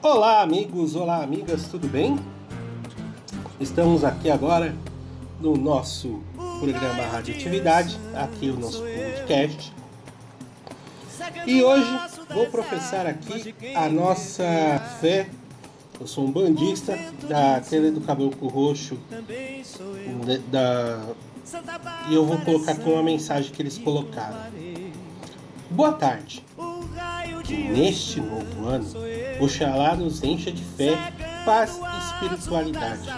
Olá, amigos, olá, amigas, tudo bem? Estamos aqui agora no nosso programa Radioatividade, aqui o nosso podcast. E hoje vou professar aqui a nossa fé. Eu sou um bandista da Tenda do Caboclo Roxo da, e eu vou colocar aqui uma mensagem que eles colocaram. Boa tarde. Que neste novo ano, Oxalá nos encha de fé, paz e espiritualidade.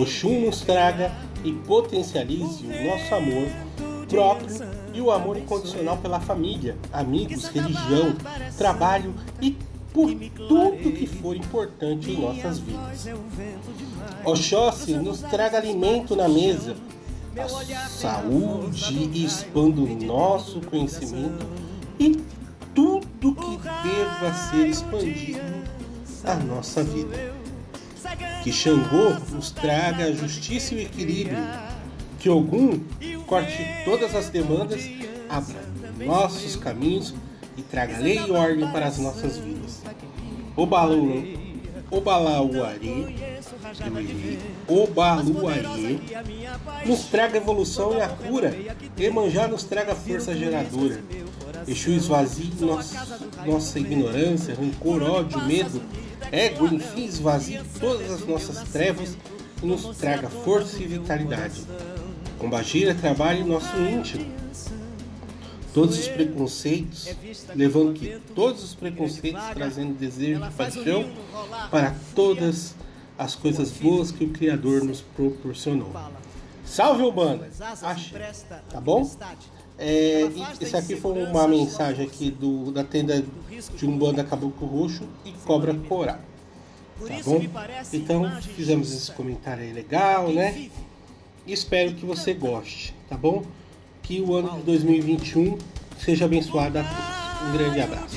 Oxum nos traga e potencialize o nosso amor próprio e o amor incondicional pela família, amigos, religião, trabalho e por tudo que for importante em nossas vidas. Oxóssi nos traga alimento na mesa, a saúde e expanda o nosso conhecimento e tudo que deva ser expandido a nossa vida. Que Xangô nos traga a justiça e o equilíbrio. Que Ogum corte todas as demandas, abra nossos caminhos e traga lei e ordem para as nossas vidas. Obalu, Obalauari, Obaluari nos traga evolução e a cura. Emanjá nos traga força geradora. Exu esvazie nossa, nossa ignorância, rancor, ódio, medo, ego, enfim, esvazie todas as nossas trevas e nos traga força e vitalidade. Combagira trabalhe nosso íntimo. Todos os preconceitos, levando que todos os preconceitos trazendo desejo e paixão para todas as coisas boas que o Criador nos proporcionou. Salve Urbana! Ache, tá bom? É, esse aqui foi uma mensagem aqui do, da tenda de Umbanda Caboclo Roxo e Cobra Coral. Tá bom? Então fizemos esse comentário aí legal, né? Espero que você goste, tá bom? Que o ano de 2021 seja abençoado a todos. Um grande abraço.